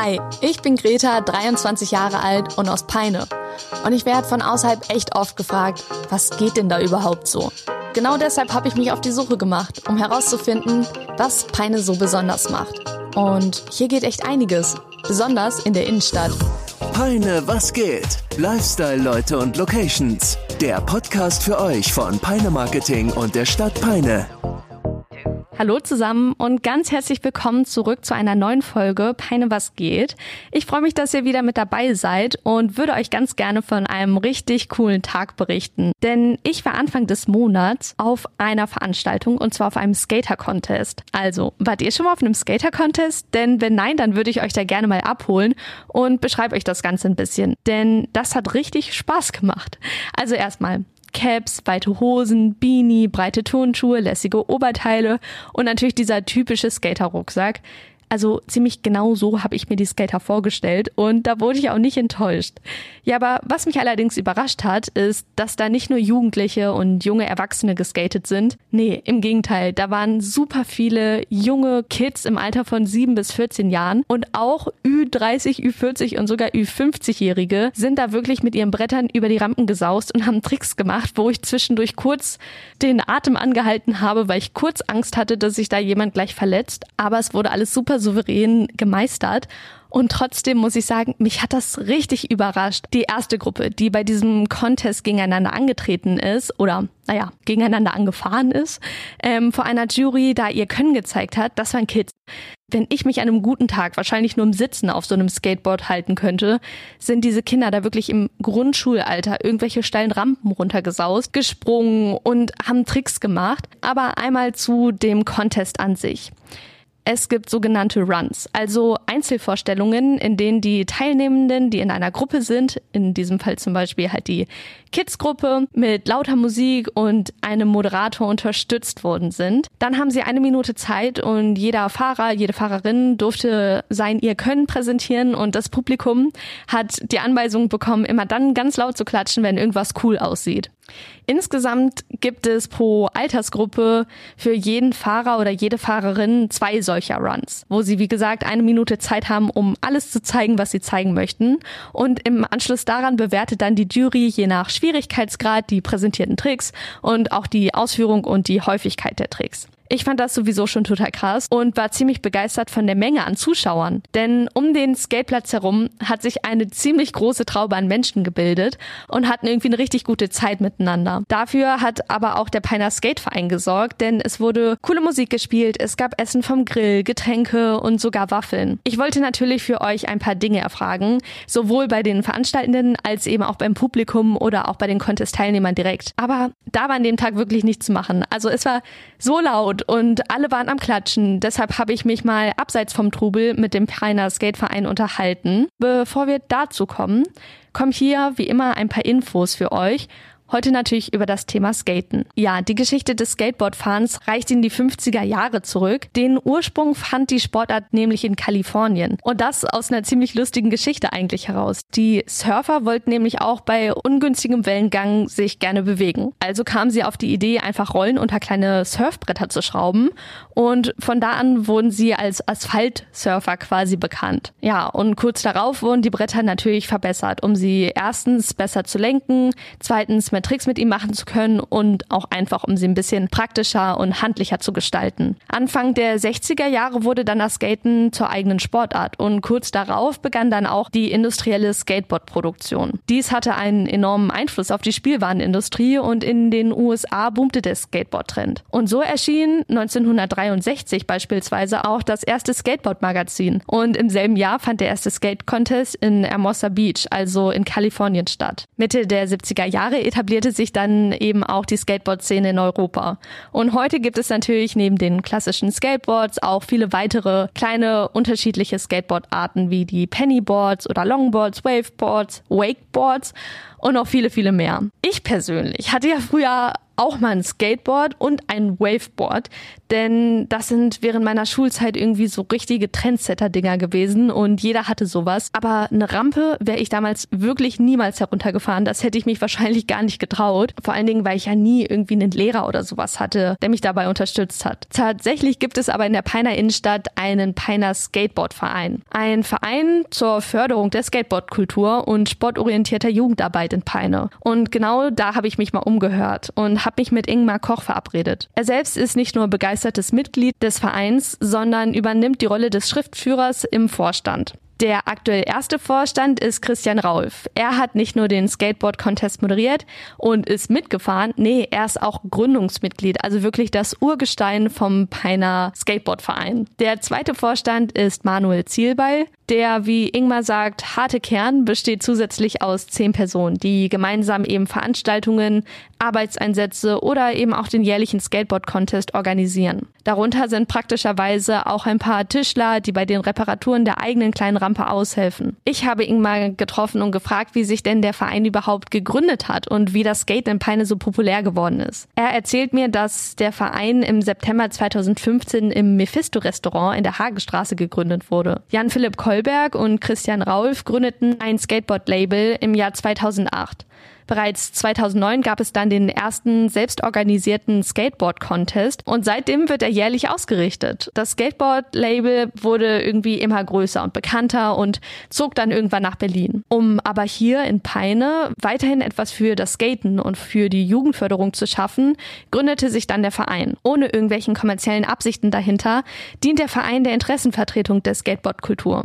Hi, ich bin Greta, 23 Jahre alt und aus Peine. Und ich werde von außerhalb echt oft gefragt, was geht denn da überhaupt so? Genau deshalb habe ich mich auf die Suche gemacht, um herauszufinden, was Peine so besonders macht. Und hier geht echt einiges, besonders in der Innenstadt. Peine, was geht? Lifestyle-Leute und Locations. Der Podcast für euch von Peine Marketing und der Stadt Peine. Hallo zusammen und ganz herzlich willkommen zurück zu einer neuen Folge Peine was geht. Ich freue mich, dass ihr wieder mit dabei seid und würde euch ganz gerne von einem richtig coolen Tag berichten. Denn ich war Anfang des Monats auf einer Veranstaltung und zwar auf einem Skater-Contest. Also, wart ihr schon mal auf einem Skater-Contest? Denn wenn nein, dann würde ich euch da gerne mal abholen und beschreibe euch das Ganze ein bisschen. Denn das hat richtig Spaß gemacht. Also erstmal, Caps, weite Hosen, Beanie, breite Turnschuhe, lässige Oberteile und natürlich dieser typische Skater-Rucksack. Also ziemlich genau so habe ich mir die Skater vorgestellt und da wurde ich auch nicht enttäuscht. Ja, aber was mich allerdings überrascht hat, ist, dass da nicht nur Jugendliche und junge Erwachsene geskatet sind. Nee, im Gegenteil, da waren super viele junge Kids im Alter von 7 bis 14 Jahren und auch Ü30, Ü40 und sogar Ü50-Jährige sind da wirklich mit ihren Brettern über die Rampen gesaust und haben Tricks gemacht, wo ich zwischendurch kurz den Atem angehalten habe, weil ich kurz Angst hatte, dass sich da jemand gleich verletzt. Aber es wurde alles super souverän gemeistert. Und trotzdem muss ich sagen, mich hat das richtig überrascht. Die erste Gruppe, die bei diesem Contest gegeneinander angetreten ist oder, naja, gegeneinander angefahren ist, ähm, vor einer Jury, da ihr Können gezeigt hat, das waren Kids. Wenn ich mich an einem guten Tag wahrscheinlich nur im Sitzen auf so einem Skateboard halten könnte, sind diese Kinder da wirklich im Grundschulalter irgendwelche steilen Rampen runtergesaust, gesprungen und haben Tricks gemacht. Aber einmal zu dem Contest an sich. Es gibt sogenannte Runs, also Einzelvorstellungen, in denen die Teilnehmenden, die in einer Gruppe sind, in diesem Fall zum Beispiel halt die Kids-Gruppe, mit lauter Musik und einem Moderator unterstützt worden sind. Dann haben sie eine Minute Zeit und jeder Fahrer, jede Fahrerin durfte sein ihr Können präsentieren und das Publikum hat die Anweisung bekommen, immer dann ganz laut zu klatschen, wenn irgendwas cool aussieht. Insgesamt gibt es pro Altersgruppe für jeden Fahrer oder jede Fahrerin zwei solcher Runs, wo sie wie gesagt eine Minute Zeit haben, um alles zu zeigen, was sie zeigen möchten. Und im Anschluss daran bewertet dann die Jury je nach Schwierigkeitsgrad die präsentierten Tricks und auch die Ausführung und die Häufigkeit der Tricks. Ich fand das sowieso schon total krass und war ziemlich begeistert von der Menge an Zuschauern. Denn um den Skateplatz herum hat sich eine ziemlich große Traube an Menschen gebildet und hatten irgendwie eine richtig gute Zeit miteinander. Dafür hat aber auch der Peiner Skateverein gesorgt, denn es wurde coole Musik gespielt, es gab Essen vom Grill, Getränke und sogar Waffeln. Ich wollte natürlich für euch ein paar Dinge erfragen, sowohl bei den Veranstaltenden als eben auch beim Publikum oder auch bei den Contest-Teilnehmern direkt. Aber da war an dem Tag wirklich nichts zu machen. Also es war so laut laut und alle waren am Klatschen. Deshalb habe ich mich mal abseits vom Trubel mit dem Peiner Skateverein unterhalten. Bevor wir dazu kommen, kommen hier wie immer ein paar Infos für euch Heute natürlich über das Thema Skaten. Ja, die Geschichte des Skateboardfahrens reicht in die 50er Jahre zurück. Den Ursprung fand die Sportart nämlich in Kalifornien. Und das aus einer ziemlich lustigen Geschichte eigentlich heraus. Die Surfer wollten nämlich auch bei ungünstigem Wellengang sich gerne bewegen. Also kamen sie auf die Idee, einfach Rollen unter kleine Surfbretter zu schrauben. Und von da an wurden sie als Asphaltsurfer quasi bekannt. Ja, und kurz darauf wurden die Bretter natürlich verbessert, um sie erstens besser zu lenken, zweitens mehr Tricks mit ihm machen zu können und auch einfach, um sie ein bisschen praktischer und handlicher zu gestalten. Anfang der 60er Jahre wurde dann das Skaten zur eigenen Sportart und kurz darauf begann dann auch die industrielle Skateboard-Produktion. Dies hatte einen enormen Einfluss auf die Spielwarenindustrie und in den USA boomte der Skateboard-Trend. Und so erschien 1963 beispielsweise auch das erste Skateboard-Magazin und im selben Jahr fand der erste Skate-Contest in Hermosa Beach, also in Kalifornien statt. Mitte der 70er Jahre etablierte etablierte sich dann eben auch die Skateboard-Szene in Europa. Und heute gibt es natürlich neben den klassischen Skateboards auch viele weitere kleine unterschiedliche Skateboard-Arten wie die Pennyboards oder Longboards, Waveboards, Wakeboards und noch viele, viele mehr. Ich persönlich hatte ja früher auch mal ein Skateboard und ein Waveboard, denn das sind während meiner Schulzeit irgendwie so richtige Trendsetter-Dinger gewesen und jeder hatte sowas. Aber eine Rampe wäre ich damals wirklich niemals heruntergefahren. Das hätte ich mich wahrscheinlich gar nicht getraut. Vor allen Dingen, weil ich ja nie irgendwie einen Lehrer oder sowas hatte, der mich dabei unterstützt hat. Tatsächlich gibt es aber in der Peiner Innenstadt einen Peiner Skateboardverein. Ein Verein zur Förderung der Skateboardkultur und sportorientierter Jugendarbeit in Peine. Und genau da habe ich mich mal umgehört und habe mich mit Ingmar Koch verabredet. Er selbst ist nicht nur begeistertes Mitglied des Vereins, sondern übernimmt die Rolle des Schriftführers im Vorstand. Der aktuell erste Vorstand ist Christian Raulf. Er hat nicht nur den Skateboard-Contest moderiert und ist mitgefahren, nee, er ist auch Gründungsmitglied, also wirklich das Urgestein vom Peiner Skateboard-Verein. Der zweite Vorstand ist Manuel Zielbeil. Der, wie Ingmar sagt, harte Kern besteht zusätzlich aus zehn Personen, die gemeinsam eben Veranstaltungen, Arbeitseinsätze oder eben auch den jährlichen Skateboard-Contest organisieren. Darunter sind praktischerweise auch ein paar Tischler, die bei den Reparaturen der eigenen kleinen Rampe aushelfen. Ich habe Ingmar getroffen und gefragt, wie sich denn der Verein überhaupt gegründet hat und wie das Skate in Peine so populär geworden ist. Er erzählt mir, dass der Verein im September 2015 im Mephisto-Restaurant in der Hagestraße gegründet wurde. Jan-Philipp Koll Goldberg und Christian Raulf gründeten ein Skateboard-Label im Jahr 2008. Bereits 2009 gab es dann den ersten selbstorganisierten Skateboard-Contest und seitdem wird er jährlich ausgerichtet. Das Skateboard-Label wurde irgendwie immer größer und bekannter und zog dann irgendwann nach Berlin. Um aber hier in Peine weiterhin etwas für das Skaten und für die Jugendförderung zu schaffen, gründete sich dann der Verein. Ohne irgendwelchen kommerziellen Absichten dahinter dient der Verein der Interessenvertretung der Skateboard-Kultur.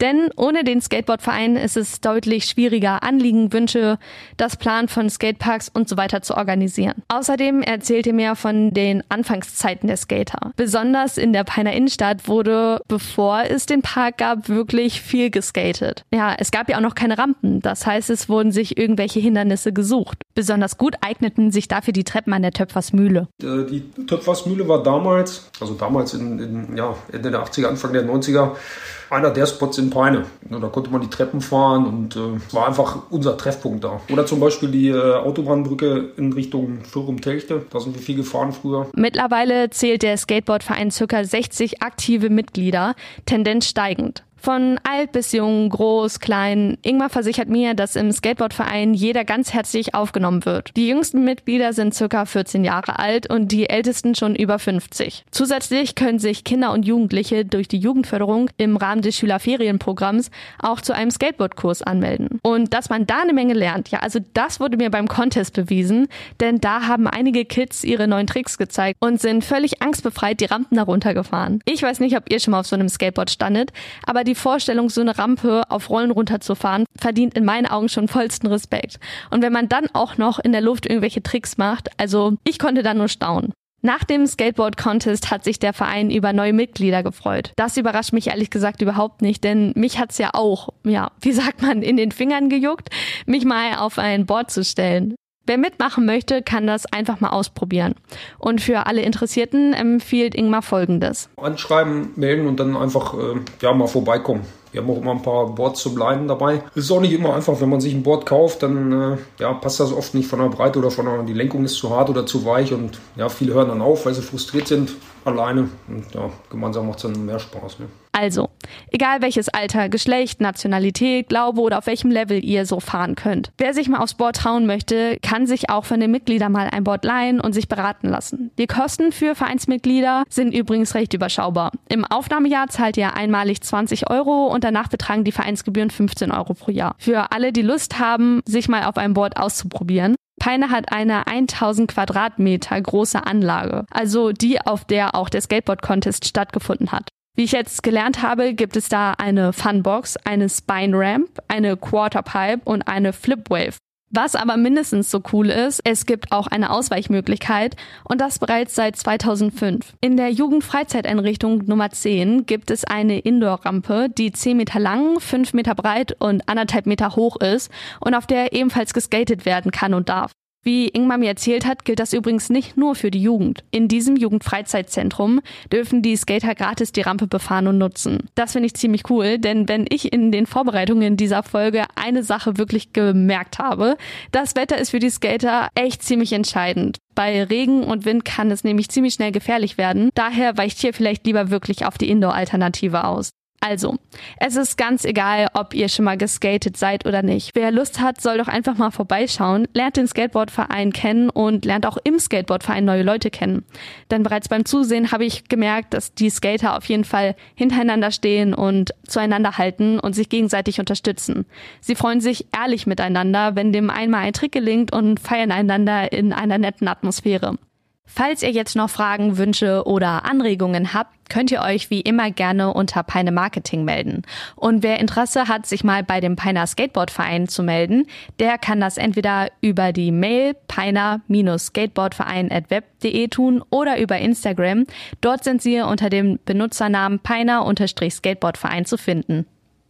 Denn ohne den Skateboard-Verein ist es deutlich schwieriger, Anliegen, Wünsche, das Plan von Skateparks und so weiter zu organisieren. Außerdem erzählt er mir von den Anfangszeiten der Skater. Besonders in der Peiner Innenstadt wurde, bevor es den Park gab, wirklich viel geskatet. Ja, es gab ja auch noch keine Rampen. Das heißt, es wurden sich irgendwelche Hindernisse gesucht. Besonders gut eigneten sich dafür die Treppen an der Töpfersmühle. Äh, die Töpfersmühle war damals, also damals in, in ja, Ende der 80er, Anfang der 90er, einer der Spots in Peine. Da konnte man die Treppen fahren und äh, war einfach unser Treffpunkt da. Oder zum Beispiel die äh, Autobahnbrücke in Richtung Fürum-Telchte. Da sind wir viel gefahren früher. Mittlerweile zählt der Skateboardverein ca. 60 aktive Mitglieder, Tendenz steigend. Von alt bis jung, groß, klein. Ingmar versichert mir, dass im Skateboardverein jeder ganz herzlich aufgenommen wird. Die jüngsten Mitglieder sind circa 14 Jahre alt und die ältesten schon über 50. Zusätzlich können sich Kinder und Jugendliche durch die Jugendförderung im Rahmen des Schülerferienprogramms auch zu einem Skateboardkurs anmelden. Und dass man da eine Menge lernt, ja, also das wurde mir beim Contest bewiesen, denn da haben einige Kids ihre neuen Tricks gezeigt und sind völlig angstbefreit die Rampen darunter gefahren. Ich weiß nicht, ob ihr schon mal auf so einem Skateboard standet, aber die die Vorstellung, so eine Rampe auf Rollen runterzufahren, verdient in meinen Augen schon vollsten Respekt. Und wenn man dann auch noch in der Luft irgendwelche Tricks macht, also ich konnte da nur staunen. Nach dem Skateboard Contest hat sich der Verein über neue Mitglieder gefreut. Das überrascht mich ehrlich gesagt überhaupt nicht, denn mich hat's ja auch, ja, wie sagt man, in den Fingern gejuckt, mich mal auf ein Board zu stellen. Wer mitmachen möchte, kann das einfach mal ausprobieren. Und für alle Interessierten empfiehlt Ingmar Folgendes. Anschreiben, melden und dann einfach äh, ja, mal vorbeikommen. Wir haben auch immer ein paar Boards zum Leiden dabei. Es ist auch nicht immer einfach, wenn man sich ein Board kauft, dann äh, ja, passt das oft nicht von der Breite oder von der, die Lenkung ist zu hart oder zu weich und ja, viele hören dann auf, weil sie frustriert sind alleine und ja, gemeinsam macht es dann mehr Spaß. Ne? Also, egal welches Alter, Geschlecht, Nationalität, Glaube oder auf welchem Level ihr so fahren könnt. Wer sich mal aufs Board trauen möchte, kann sich auch von den Mitgliedern mal ein Board leihen und sich beraten lassen. Die Kosten für Vereinsmitglieder sind übrigens recht überschaubar. Im Aufnahmejahr zahlt ihr einmalig 20 Euro und danach betragen die Vereinsgebühren 15 Euro pro Jahr. Für alle, die Lust haben, sich mal auf einem Board auszuprobieren, Peine hat eine 1000 Quadratmeter große Anlage, also die, auf der auch der Skateboard Contest stattgefunden hat. Wie ich jetzt gelernt habe, gibt es da eine Funbox, eine Spine Ramp, eine Quarterpipe und eine Flipwave. Was aber mindestens so cool ist, es gibt auch eine Ausweichmöglichkeit und das bereits seit 2005. In der Jugendfreizeiteinrichtung Nummer 10 gibt es eine Indoor-Rampe, die 10 Meter lang, 5 Meter breit und anderthalb Meter hoch ist und auf der ebenfalls geskatet werden kann und darf. Wie Ingmar mir erzählt hat, gilt das übrigens nicht nur für die Jugend. In diesem Jugendfreizeitzentrum dürfen die Skater gratis die Rampe befahren und nutzen. Das finde ich ziemlich cool, denn wenn ich in den Vorbereitungen dieser Folge eine Sache wirklich gemerkt habe, das Wetter ist für die Skater echt ziemlich entscheidend. Bei Regen und Wind kann es nämlich ziemlich schnell gefährlich werden. Daher weicht hier vielleicht lieber wirklich auf die Indoor-Alternative aus. Also, es ist ganz egal, ob ihr schon mal geskatet seid oder nicht. Wer Lust hat, soll doch einfach mal vorbeischauen, lernt den Skateboardverein kennen und lernt auch im Skateboardverein neue Leute kennen. Denn bereits beim Zusehen habe ich gemerkt, dass die Skater auf jeden Fall hintereinander stehen und zueinander halten und sich gegenseitig unterstützen. Sie freuen sich ehrlich miteinander, wenn dem einmal ein Trick gelingt und feiern einander in einer netten Atmosphäre. Falls ihr jetzt noch Fragen, Wünsche oder Anregungen habt, könnt ihr euch wie immer gerne unter Peine Marketing melden. Und wer Interesse hat, sich mal bei dem Peiner Skateboardverein zu melden, der kann das entweder über die Mail peiner-skateboardverein.web.de tun oder über Instagram. Dort sind sie unter dem Benutzernamen peiner-skateboardverein zu finden.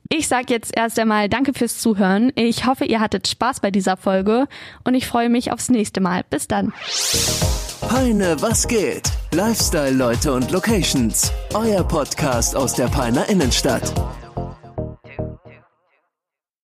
Ich sage jetzt erst einmal Danke fürs Zuhören. Ich hoffe, ihr hattet Spaß bei dieser Folge und ich freue mich aufs nächste Mal. Bis dann. Peine, was geht? Lifestyle, Leute und Locations. Euer Podcast aus der Peiner Innenstadt.